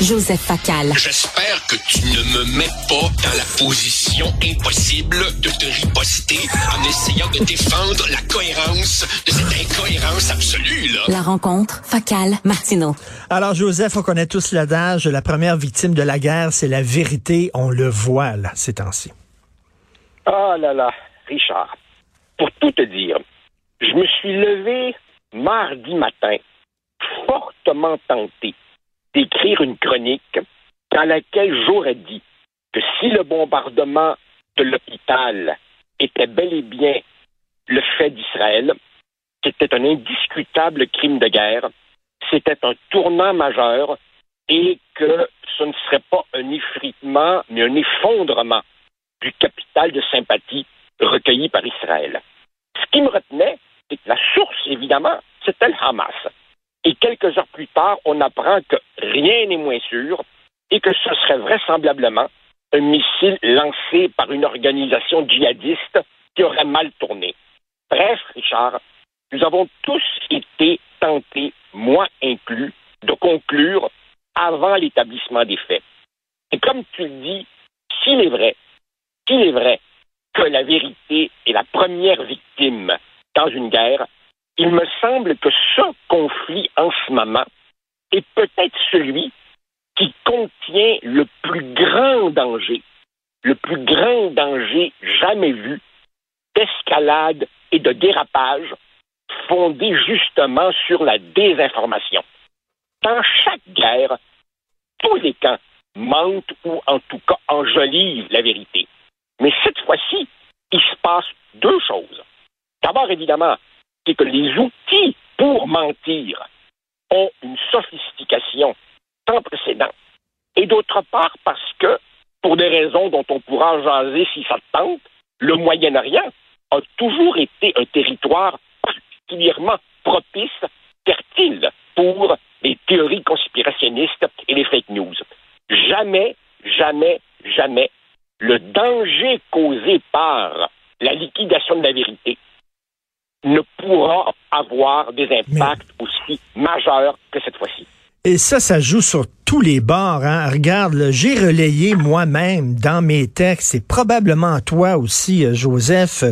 Joseph Facal. J'espère que tu ne me mets pas dans la position impossible de te riposter en essayant de défendre la cohérence de cette incohérence absolue, là. La rencontre, Facal, Martineau. Alors, Joseph, on connaît tous l'adage, la première victime de la guerre, c'est la vérité. On le voit, là, ces temps-ci. Ah là là, Richard, pour tout te dire, je me suis levé mardi matin, fortement tenté d'écrire une chronique dans laquelle j'aurais dit que si le bombardement de l'hôpital était bel et bien le fait d'Israël, c'était un indiscutable crime de guerre, c'était un tournant majeur et que ce ne serait pas un effritement, mais un effondrement du capital de sympathie recueilli par Israël. Ce qui me retenait, c'est que la source, évidemment, c'était le Hamas. Et quelques heures plus tard, on apprend que rien n'est moins sûr et que ce serait vraisemblablement un missile lancé par une organisation djihadiste qui aurait mal tourné. Bref, Richard, nous avons tous été tentés, moi inclus, de conclure avant l'établissement des faits. Et comme tu le dis, s'il est vrai, s'il est vrai que la vérité est la première victime dans une guerre, il me semble que ce est peut-être celui qui contient le plus grand danger, le plus grand danger jamais vu d'escalade et de dérapage fondé justement sur la désinformation. Dans chaque guerre, tous les camps mentent ou en tout cas enjolivent la vérité. Mais cette fois-ci, il se passe deux choses. D'abord, évidemment, c'est que les outils pour mentir ont une sophistication sans précédent. Et d'autre part, parce que, pour des raisons dont on pourra jaser si ça tente, le Moyen-Orient a toujours été un territoire particulièrement propice, fertile pour les théories conspirationnistes et les fake news. Jamais, jamais, jamais le danger causé par la liquidation de la vérité ne pourra avoir des impacts aussi majeurs que cette fois-ci. Et ça, ça joue sur tous les bords. Hein. Regarde, j'ai relayé moi-même dans mes textes, et probablement toi aussi, euh, Joseph,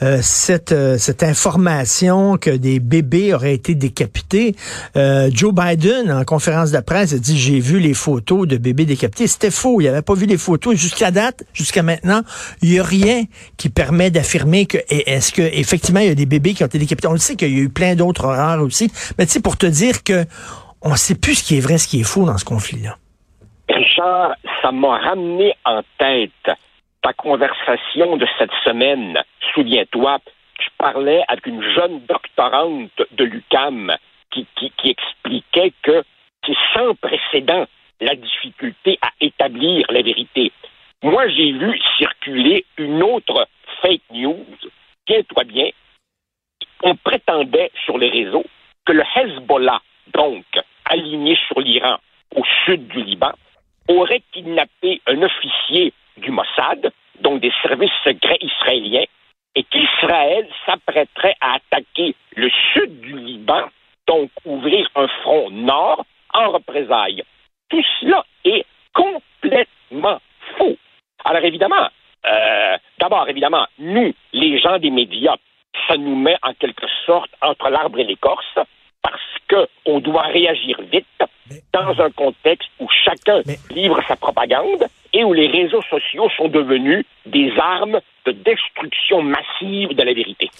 euh, cette, euh, cette information que des bébés auraient été décapités. Joe Biden, en conférence de presse, a dit, j'ai vu les photos de bébés décapités. C'était faux, il n'avait pas vu les photos. Jusqu'à date, jusqu'à maintenant, il n'y a rien qui permet d'affirmer que, est-ce que effectivement il y a des bébés qui ont été décapités? On le sait qu'il y a eu plein d'autres horreurs aussi. Mais tu sais, pour te dire que on ne sait plus ce qui est vrai, ce qui est faux dans ce conflit-là. Richard, ça m'a ramené en tête ta conversation de cette semaine. Souviens-toi, tu parlais avec une jeune doctorante de l'UCAM qui, expliquait que c'est sans précédent la difficulté à établir la vérité. Moi, j'ai vu circuler une autre fake news. Tiens-toi bien. On prétendait sur les réseaux que le Hezbollah, aligné sur l'Iran au sud du Liban, aurait kidnappé un officier du Mossad, donc des services secrets israéliens, et qu'Israël s'apprêterait à attaquer le sud du Liban, donc ouvrir un front nord en représailles. Tout cela est complètement faux. Alors évidemment, euh, d'abord évidemment, nous, les gens des médias, ça nous met en quelque sorte entre l'arbre et l'écorce, parce qu'on doit réagir vite dans un contexte où chacun livre sa propagande et où les réseaux sociaux sont devenus des armes de destruction massive de la vérité.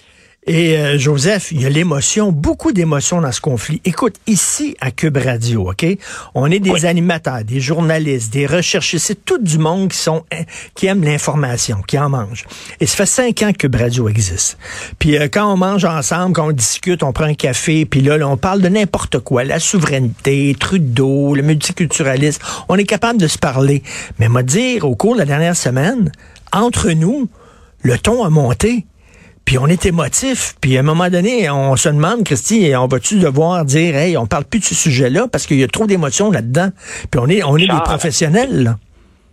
Et euh, Joseph, il y a l'émotion, beaucoup d'émotions dans ce conflit. Écoute, ici à Cube Radio, OK, on est des animateurs, des journalistes, des chercheurs, c'est tout du monde qui sont hein, qui aiment l'information, qui en mangent. Et ça fait cinq ans que Cube Radio existe. Puis euh, quand on mange ensemble, quand on discute, on prend un café, puis là, on parle de n'importe quoi, la souveraineté, Trudeau, le multiculturalisme, on est capable de se parler. Mais moi dire, au cours de la dernière semaine, entre nous, le ton a monté. Puis on est émotif. Puis à un moment donné, on se demande, Christy, on va-tu devoir dire, hey, on parle plus de ce sujet-là parce qu'il y a trop d'émotions là-dedans? Puis on est, on est des professionnels.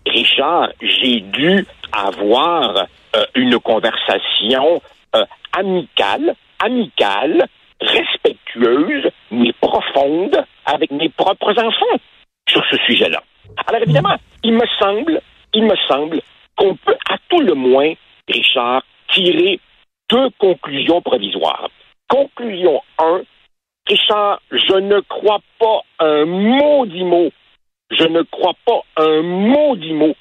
Richard, j'ai dû avoir euh, une conversation euh, amicale, amicale, respectueuse, mais profonde avec mes propres enfants. sur ce sujet-là. Alors évidemment, il me semble, il me semble qu'on peut à tout le moins, Richard, tirer deux conclusions provisoires. Conclusion 1, Richard, je ne crois pas un maudit mot, je ne crois pas un maudit mot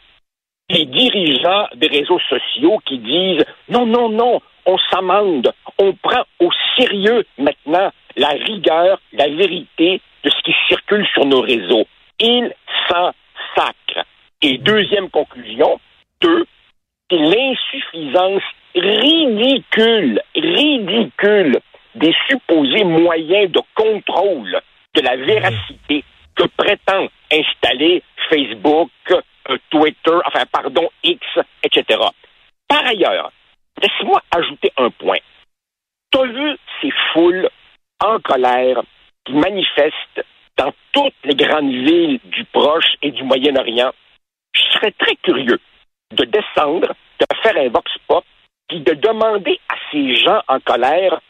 des dirigeants des réseaux sociaux qui disent non, non, non, on s'amende, on prend au sérieux maintenant la rigueur, la vérité de ce qui circule sur nos réseaux. Ils s'en sacrent. Et deuxième conclusion, deux, c'est l'insuffisance ridicule, ridicule des supposés moyens de contrôle de la véracité que prétend installer Facebook, euh, Twitter, enfin, pardon, X, etc. Par ailleurs, laisse-moi ajouter un point. Tu as vu ces foules en colère qui manifestent dans toutes les grandes villes du Proche et du Moyen-Orient? Je serais très curieux de descendre, de faire un vox pop, de demander à ces gens en colère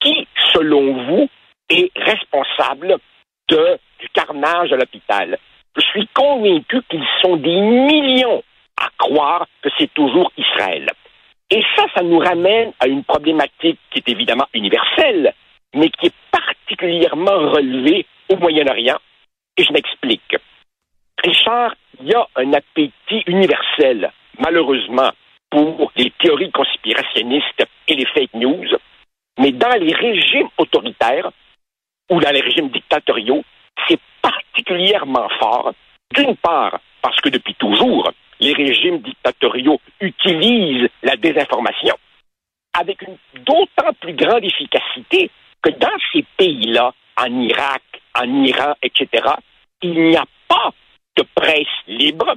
qui, selon vous, est responsable du carnage à l'hôpital. Je suis convaincu qu'ils sont des millions à croire que c'est toujours Israël. Et ça, ça nous ramène à une problématique qui est évidemment universelle, mais qui est particulièrement relevée au Moyen-Orient. Et je m'explique. Richard, il y a un appétit universel, malheureusement, pour les théories conspirationnistes et les fake news, mais dans les régimes autoritaires ou dans les régimes dictatoriaux, c'est particulièrement fort, d'une part parce que depuis toujours, les régimes dictatoriaux utilisent la désinformation avec d'autant plus grande efficacité que dans ces pays-là, en Irak, en Iran, etc., il n'y a pas de presse libre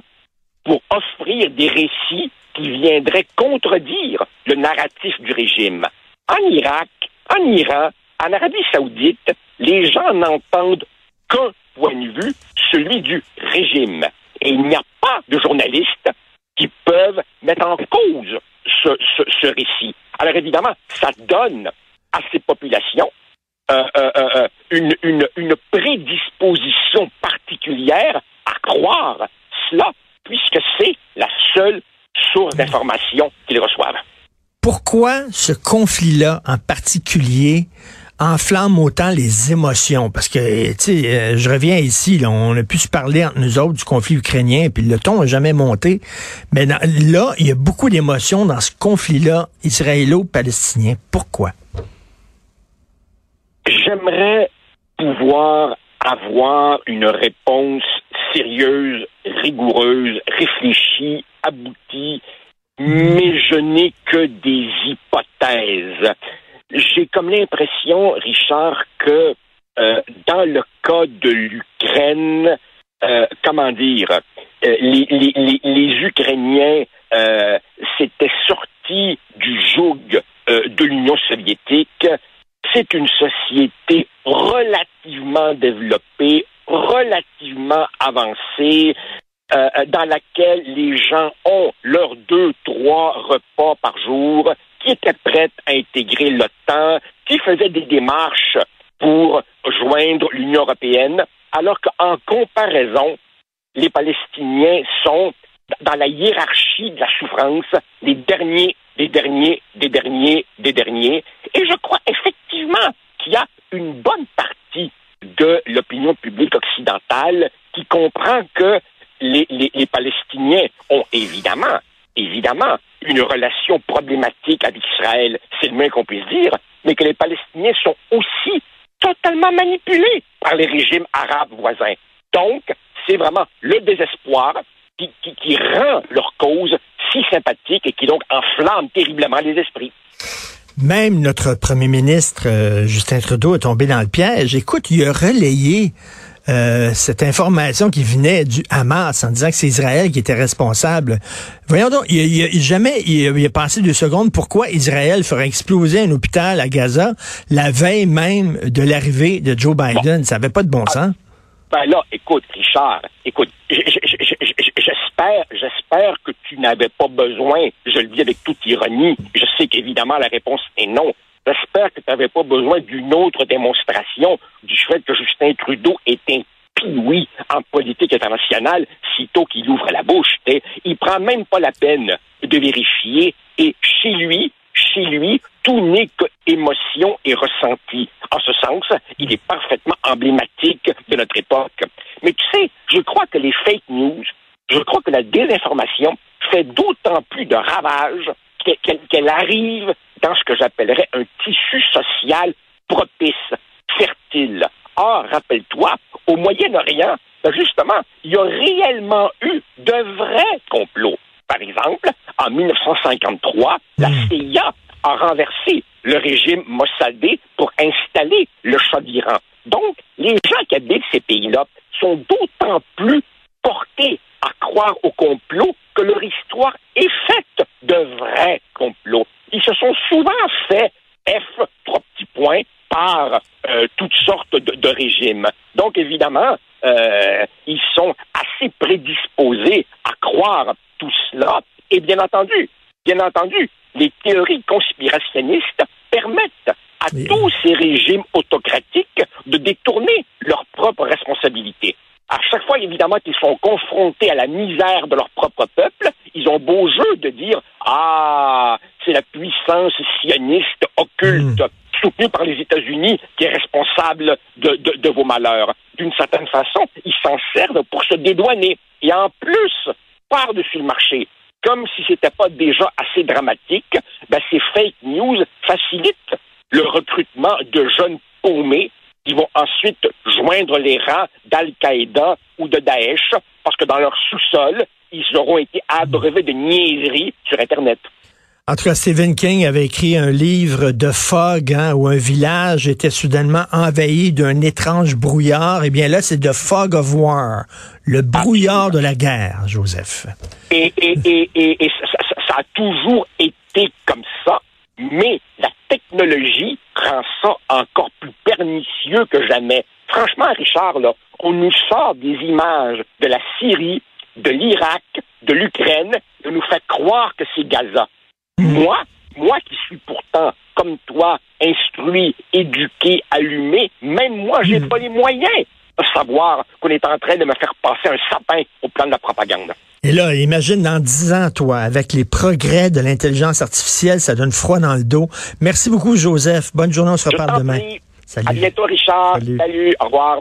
pour offrir des récits qui viendraient contredire le narratif du régime. En Irak, en Iran, en Arabie saoudite, les gens n'entendent qu'un point de vue, celui du régime. Et il n'y a pas de journalistes qui peuvent mettre en cause ce, récit. Alors évidemment, ça donne à ces populations euh, euh, euh, une, une, une prédisposition particulière à croire cela, puisque c'est la seule source d'information qu'ils reçoivent. Pourquoi ce conflit-là en particulier enflamme autant les émotions? Parce que, tu sais, euh, je reviens ici, on a pu se parler entre nous autres du conflit ukrainien, puis le ton n'a jamais monté. Mais là, il y a beaucoup d'émotions dans ce conflit-là israélo-palestinien. Pourquoi? J'aimerais pouvoir avoir une réponse sérieuse, rigoureuse, réfléchie, aboutie, mais je n'ai que des hypothèses j'ai comme l'impression, Richard, que euh, dans le cas de l'Ukraine, euh, comment dire, euh, les, Ukrainiens s'étaient sortis du joug de l'Union soviétique. C'est une société relativement développée, relativement avancée, dans laquelle les gens ont leurs deux, trois repas par jour, qui était prête à intégrer l'OTAN, qui faisait des démarches pour joindre l'Union européenne, alors qu'en comparaison, les Palestiniens sont dans la hiérarchie de la souffrance des derniers, des derniers, des derniers, des derniers. Et je crois effectivement qu'il y a une bonne partie de l'opinion publique occidentale qui comprend que les, les, les Palestiniens ont évidemment, évidemment, une relation problématique avec Israël, c'est le moins qu'on puisse dire, mais que les Palestiniens sont aussi totalement manipulés par les régimes arabes voisins. Donc, c'est vraiment le désespoir qui, qui, rend leur cause si sympathique et qui donc enflamme terriblement les esprits. Même notre premier ministre, euh, Justin Trudeau, est tombé dans le piège. Écoute, il a relayé euh, cette information qui venait du Hamas en disant que c'est Israël qui était responsable. Voyons donc, il, il, jamais il, a passé deux secondes pourquoi Israël ferait exploser un hôpital à Gaza la veille même de l'arrivée de Joe Biden? Ça n'avait pas de bon sens. Ben là, écoute, Richard, écoute, j'espère, j'espère que tu n'avais pas besoin, je le dis avec toute ironie, je sais qu'évidemment la réponse est non, J'espère que tu n'avais pas besoin d'une autre démonstration du fait que Justin Trudeau est un oui en politique internationale sitôt qu'il ouvre la bouche. Et il prend même pas la peine de vérifier. Et chez lui, chez lui, tout n'est qu'émotion et ressenti. En ce sens, il est parfaitement emblématique de notre époque. Mais tu sais, je crois que les fake news, je crois que la désinformation fait d'autant plus de ravages qu'elle arrive dans ce que j'appellerais un tissu social propice, fertile. Or, rappelle-toi, au Moyen-Orient, ben, justement, il y a réellement eu de vrais complots. Par exemple, en 1953, la hmm. CIA a renversé le régime mossadé pour installer le Shah d'Iran. Donc, les gens qui habitent ces pays-là sont d'autant plus portés à croire au complot que leur histoire est faite de vrais complots. Ils se sont souvent fait F, trois petits points, par euh, toutes régimes. Donc, évidemment, euh, ils sont assez prédisposés à croire tout cela. Et bien entendu, bien entendu, les théories conspirationnistes permettent à tous ces régimes autocratiques de détourner leurs propres responsabilités. À chaque fois, évidemment, qu'ils sont confrontés à la misère de leur propre peuple, ils ont beau jeu de dire Ah, c'est la puissance sioniste occulte. Hmm soutenu par les États-Unis qui est responsable de, vos malheurs. D'une certaine façon, ils s'en servent pour se dédouaner. Et en plus, par-dessus le marché, comme si ce n'était pas déjà assez dramatique, ben, ces fake news facilitent le recrutement de jeunes paumés qui vont ensuite joindre les rangs d'Al-Qaïda ou de Daesh, parce que dans leur sous-sol, ils auront été abreuvés de niaiseries sur Internet. En tout cas, Stephen King avait écrit un livre de fog hein, où un village était soudainement envahi d'un étrange brouillard. Eh bien là, c'est de fog of war, le brouillard de la guerre, Joseph. Et, ça, a toujours été comme ça, mais la technologie rend ça encore plus pernicieux que jamais. Franchement, Richard, là, on nous sort des images de la Syrie, de l'Irak, de l'Ukraine, et nous fait croire que c'est Gaza. Moi, moi qui suis pourtant, comme toi, instruit, éduqué, allumé, même moi, j'ai hmm. pas les moyens de savoir qu'on est en train de me faire passer un sapin au plan de la propagande. Et là, imagine dans dix ans, toi, avec les progrès de l'intelligence artificielle, ça donne froid dans le dos. Merci beaucoup, Joseph. Bonne journée, on se reparle demain. Salut. À bientôt, Richard. Salut. Au revoir.